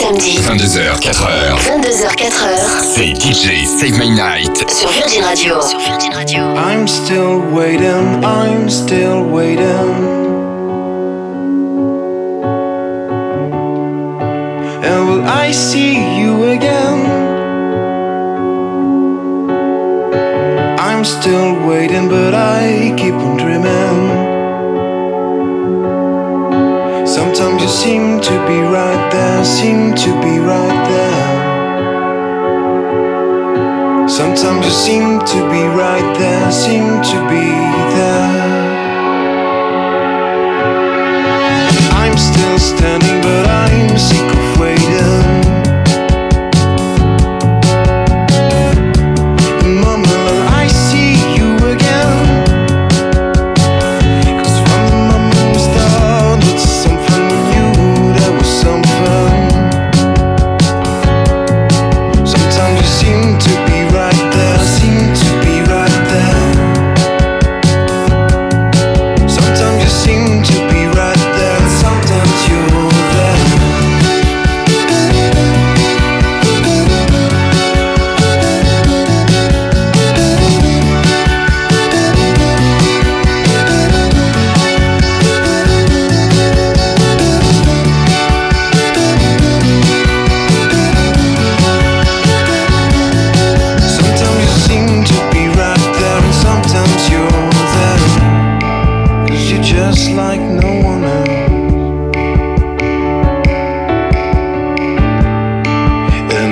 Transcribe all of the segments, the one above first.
samedi. 22h, 4h. 22h, 4h. C'est DJ Save My Night. Sur Virgin Radio. Sur Virgin Radio. I'm still waiting, I'm still waiting. And will I see you again? I'm still waiting, but I keep on dreaming. Sometimes you seem to be right. there seem to be right there. Sometimes you seem to be right there, seem to be there. I'm still standing, but I'm sick of waiting.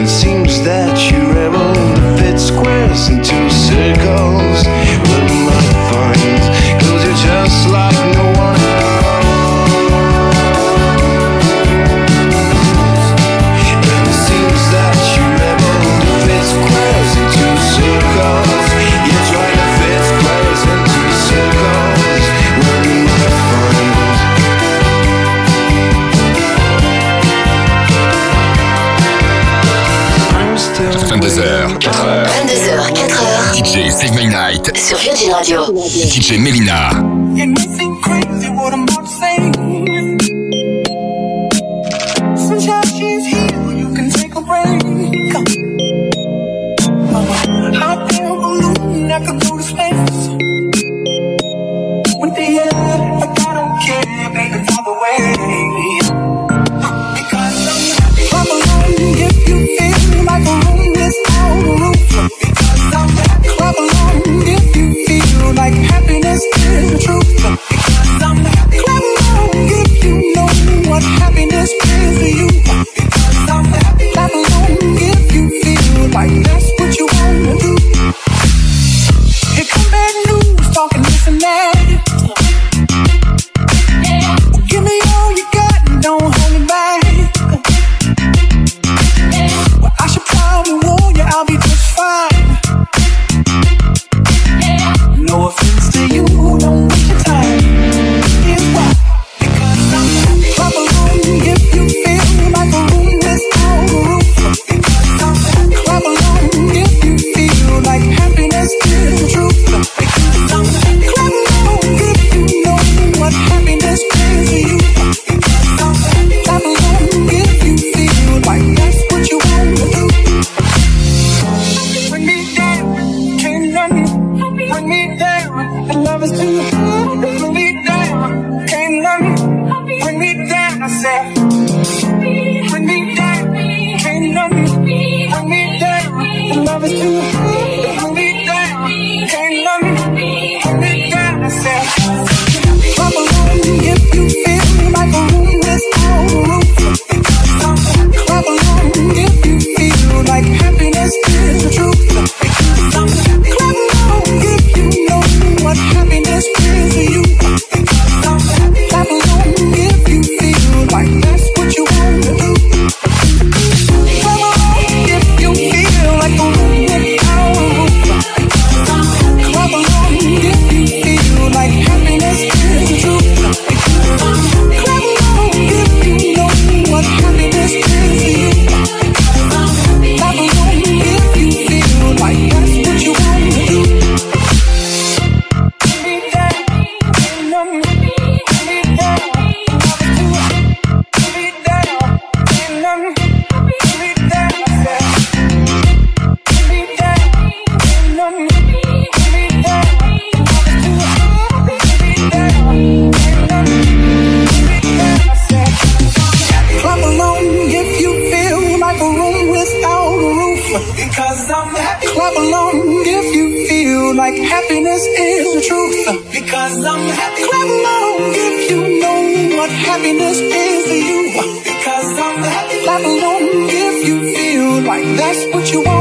seems that you DJ Melina. Because I'm happy. Clap along if you feel like happiness is the truth. Because I'm happy. Clap along if you know what happiness is to you. Because I'm happy. Clap along if you feel like that's what you want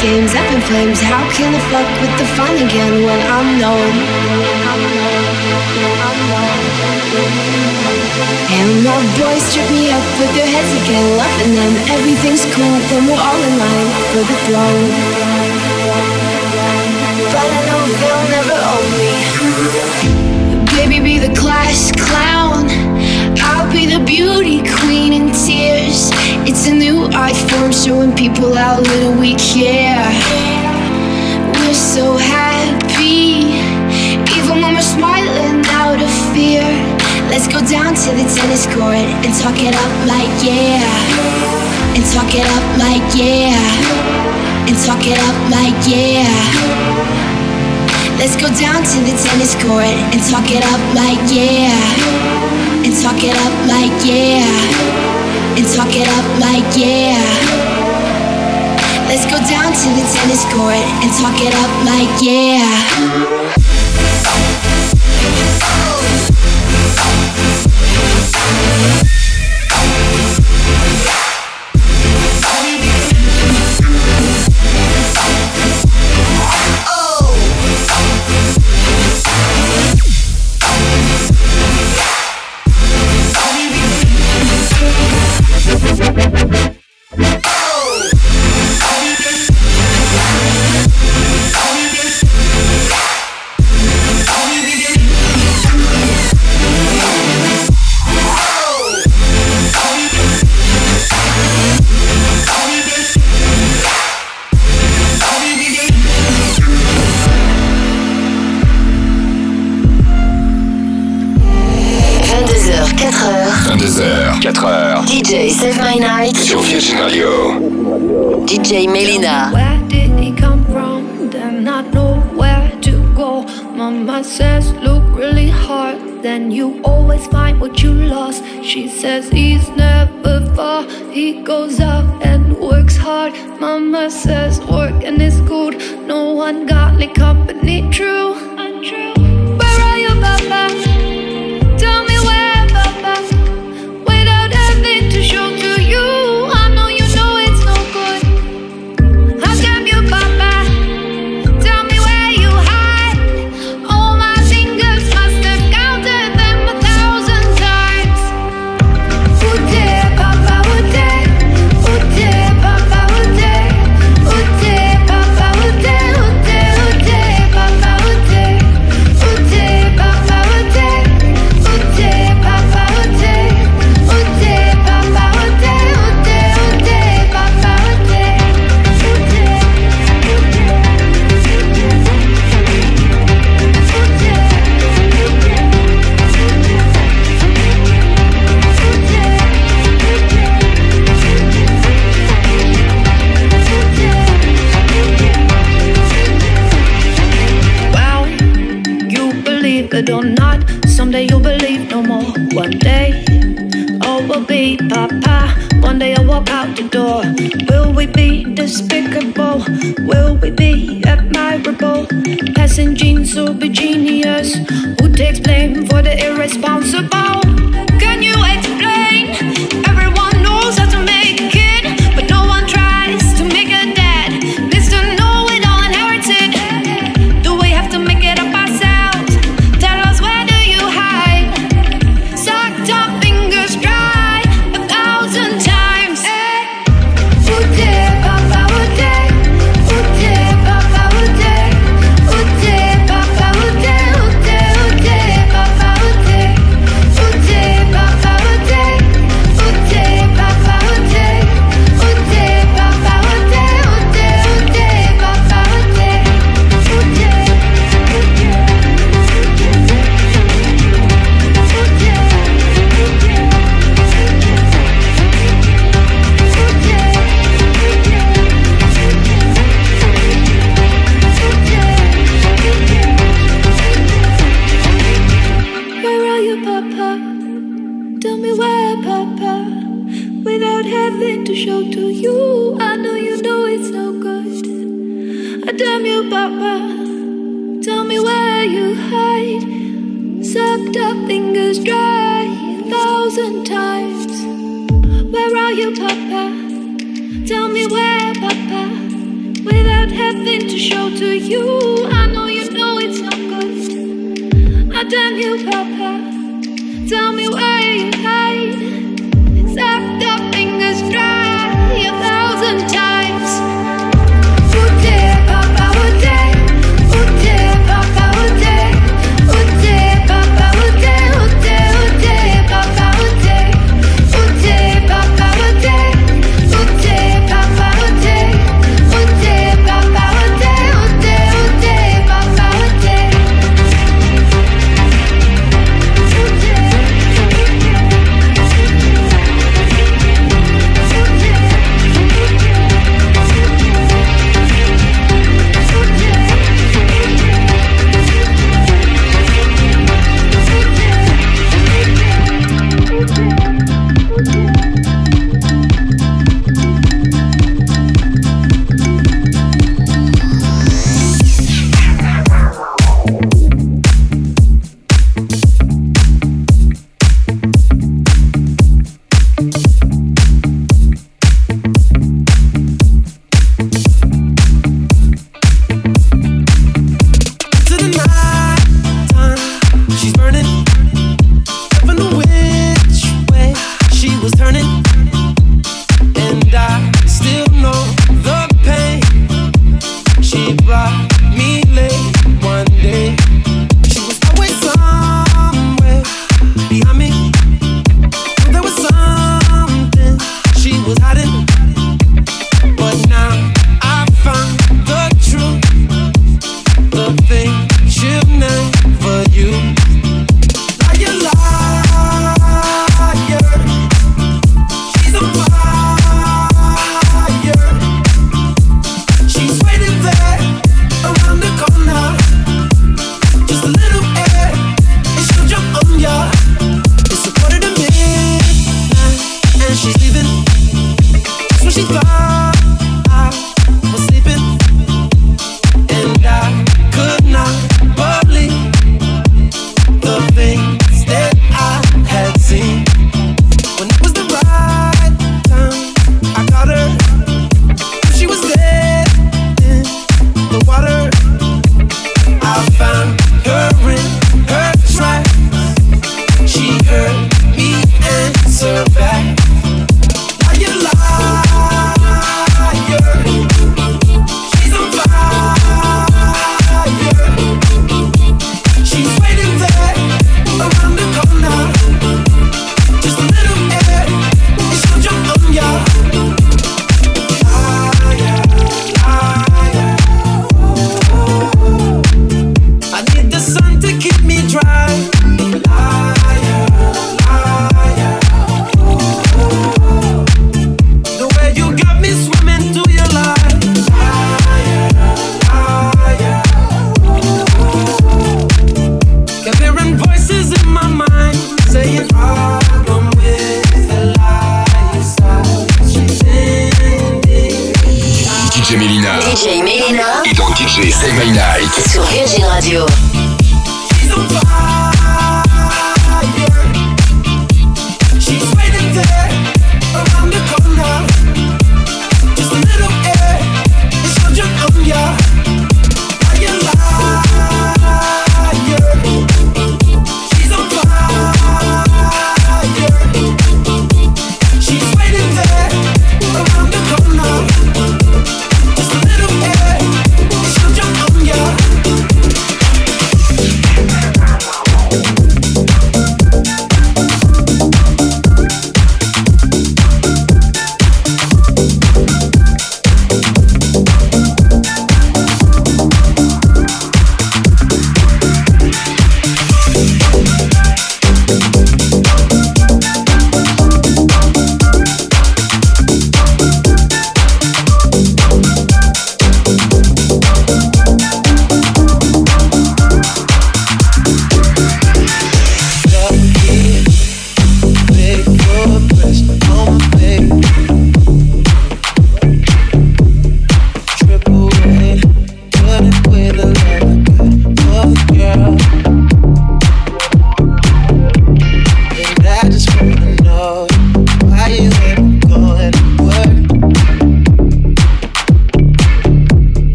games up in flames. How can I fuck with the fun again when I'm known? And my boys trip me up with their heads again, loving them. Everything's cool when we're all in line for the throne. But I know they'll never own me. Baby, be the class clown. I'll be the beauty queen in tears. It's a new art form showing people how little we care. We're so happy, even when we're smiling out of fear. Let's go down to the tennis court and talk it up like yeah. And talk it up like yeah. And talk it up like yeah. Let's go down to the tennis court and talk it up like yeah and talk it up like yeah, and talk it up like yeah. Let's go down to the tennis court and talk it up like yeah. Oh. DJ Save My Night sur Virgin Radio. DJ Melyna. Where did he come from? Then not know where to go. Mama says, look really hard. Then you always find what you lost. She says he's never far. He goes out and works hard. Mama says working is good. No ungodly company, true. Untrue. Will we be admirable? Passing jeans will be genius. Who takes blame for the irresponsible? Can you?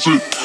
People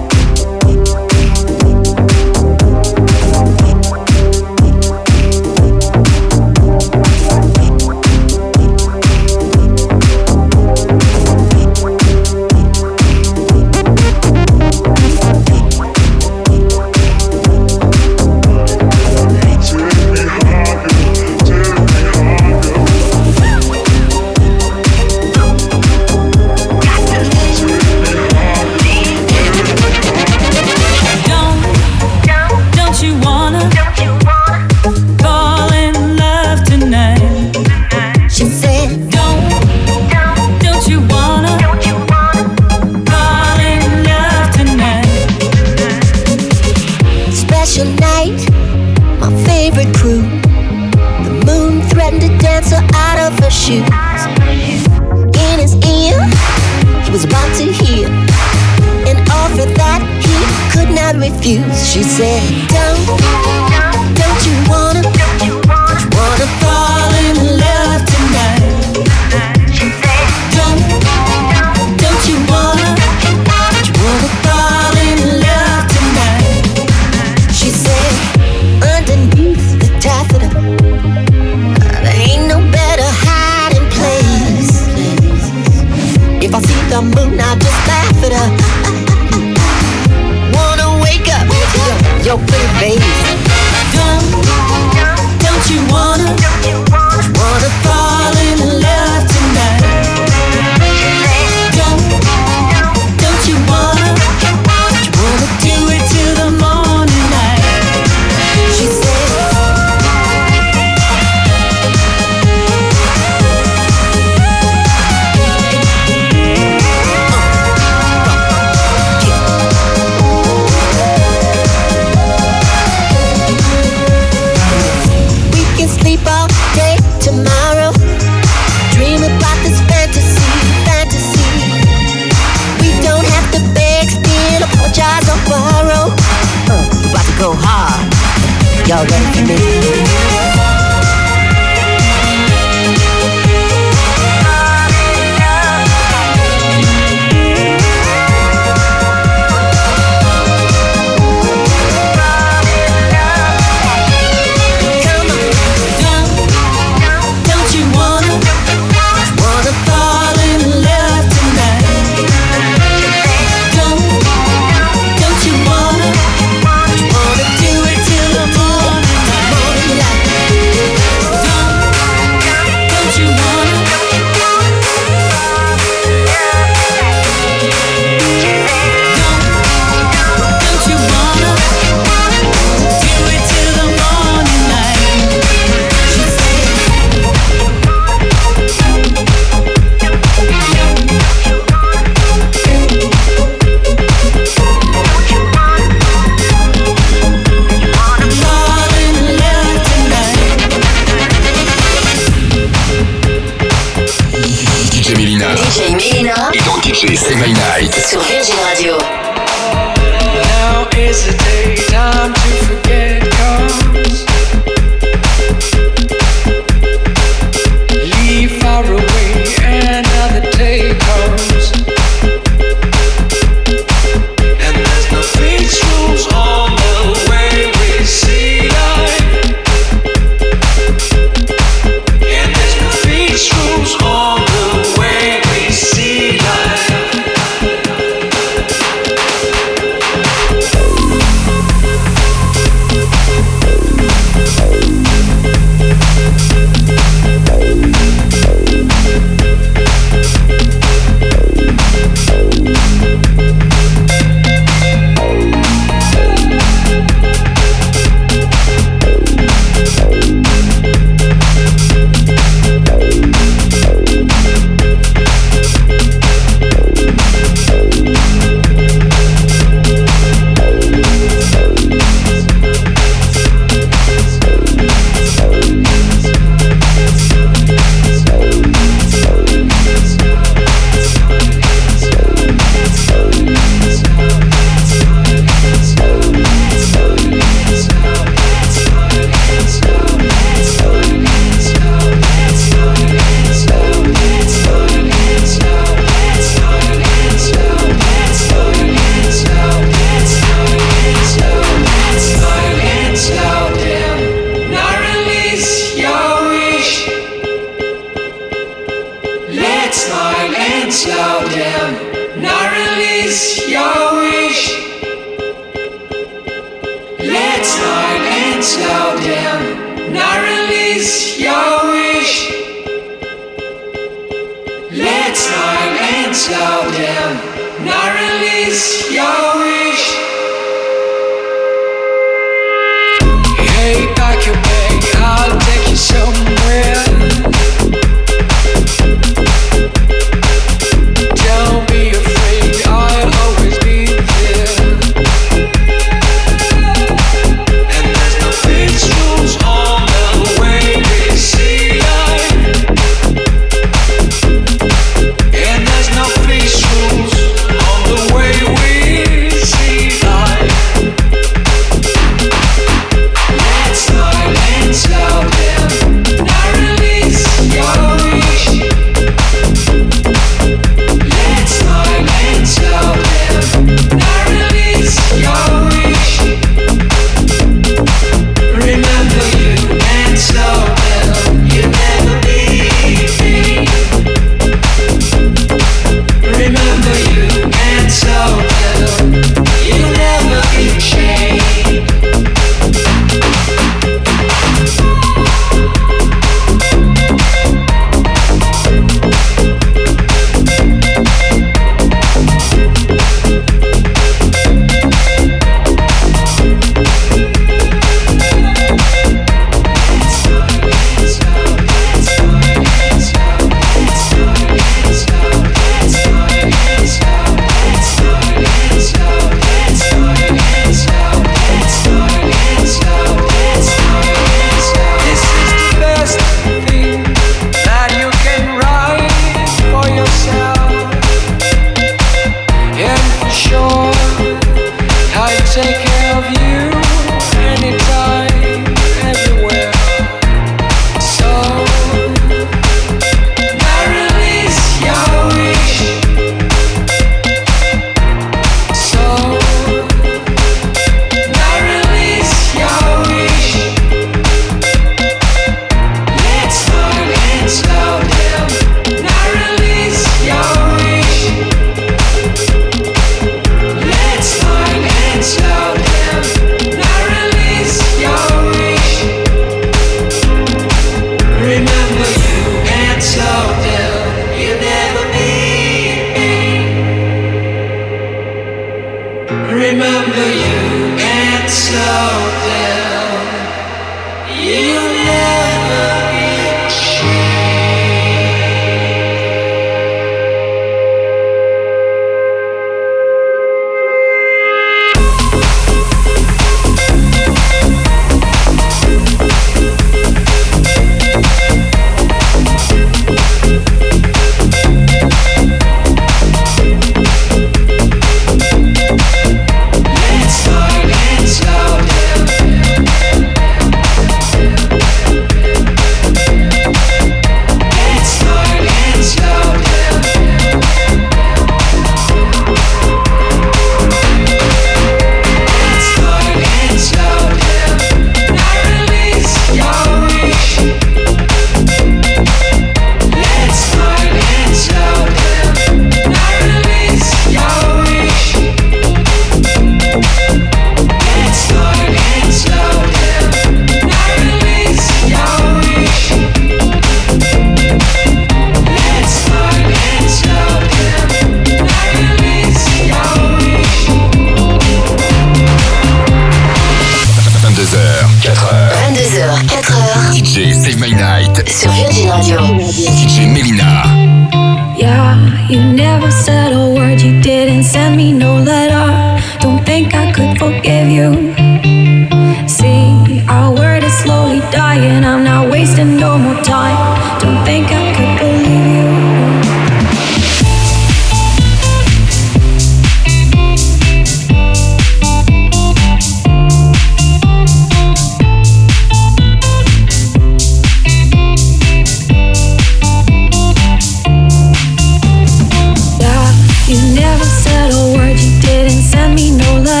me no letter.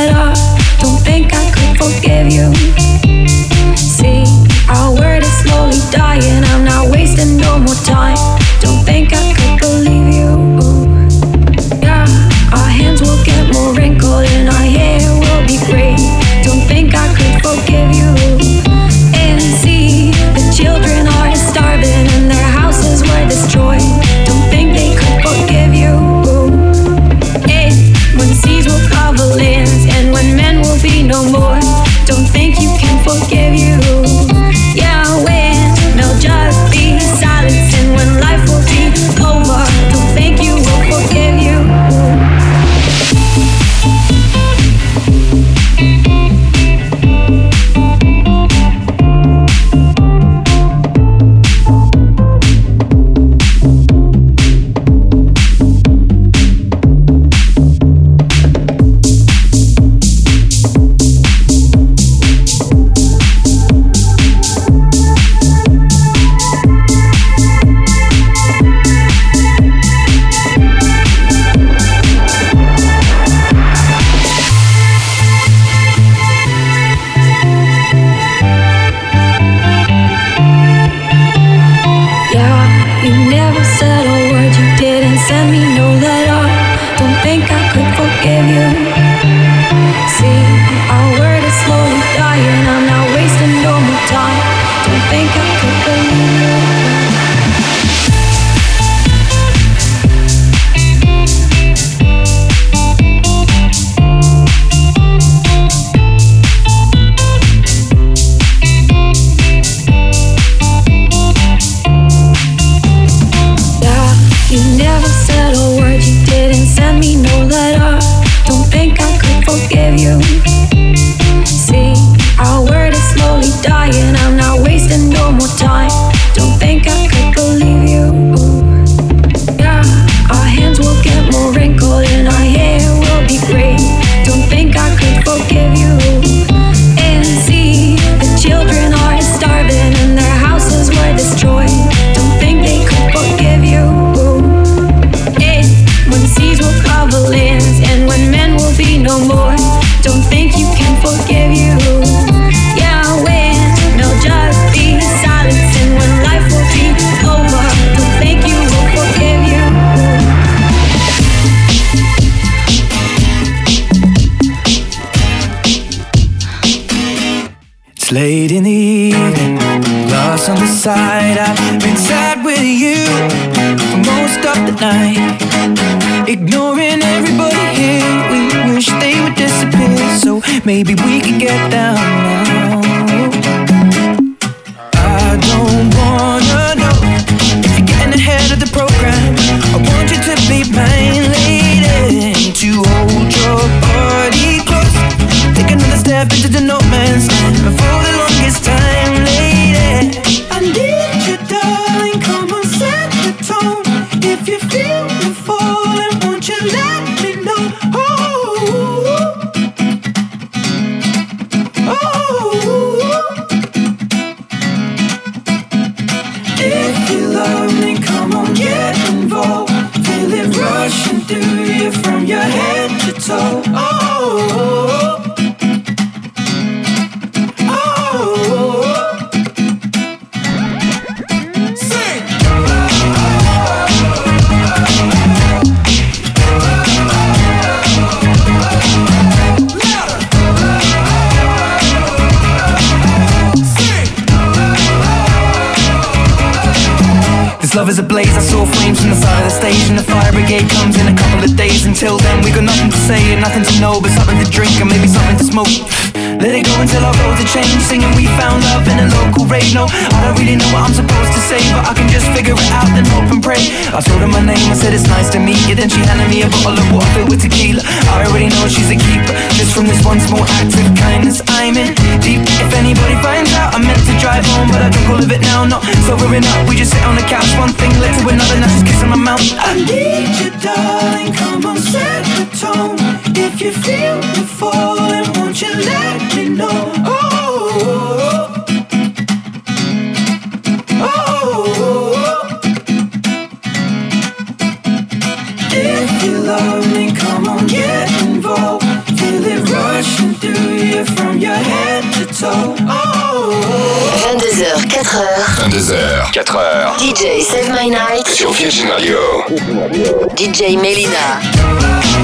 Virgin Radio. DJ Melyna.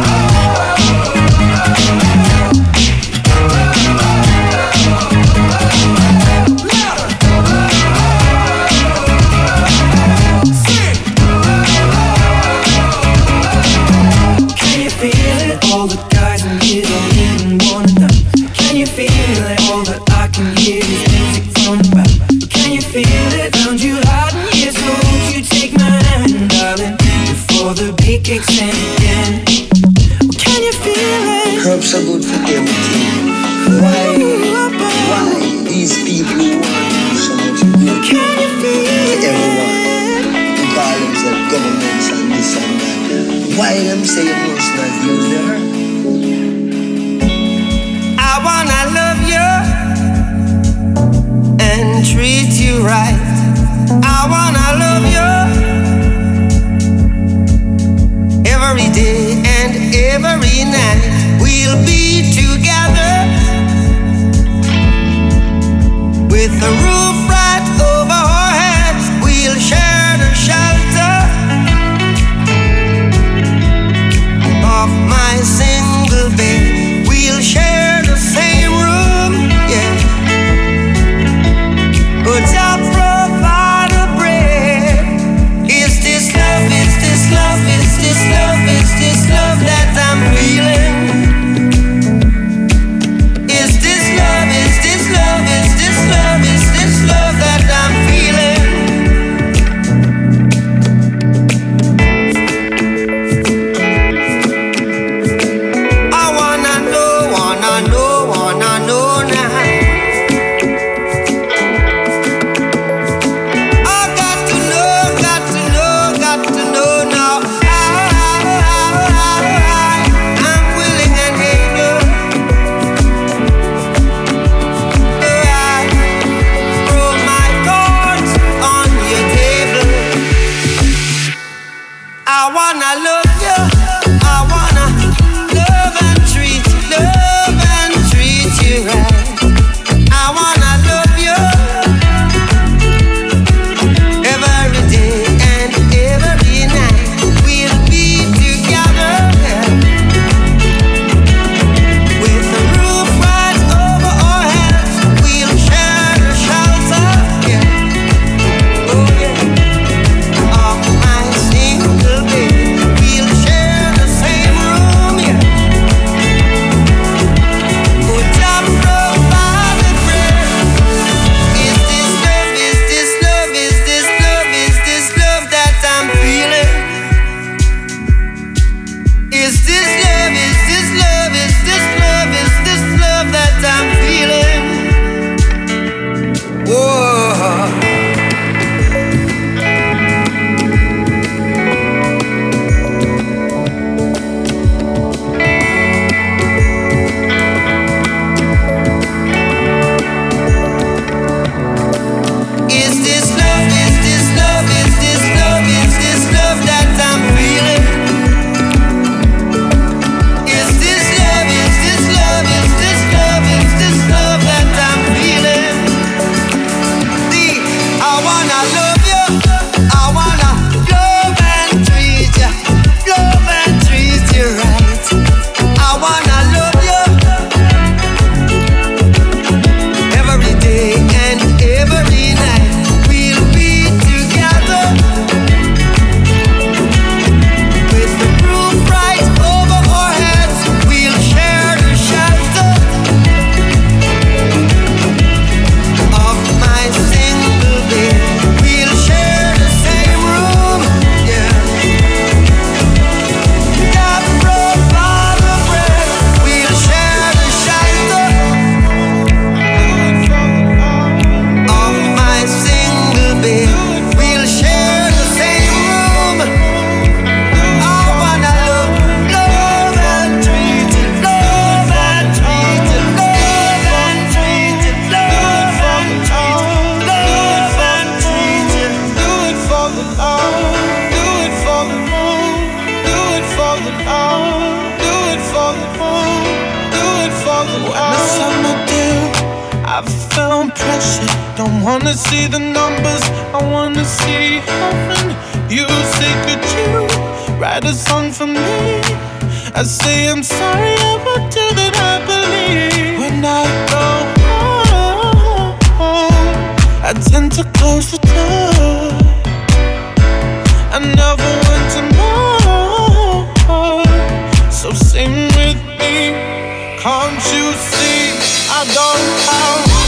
Can't you see? I don't have.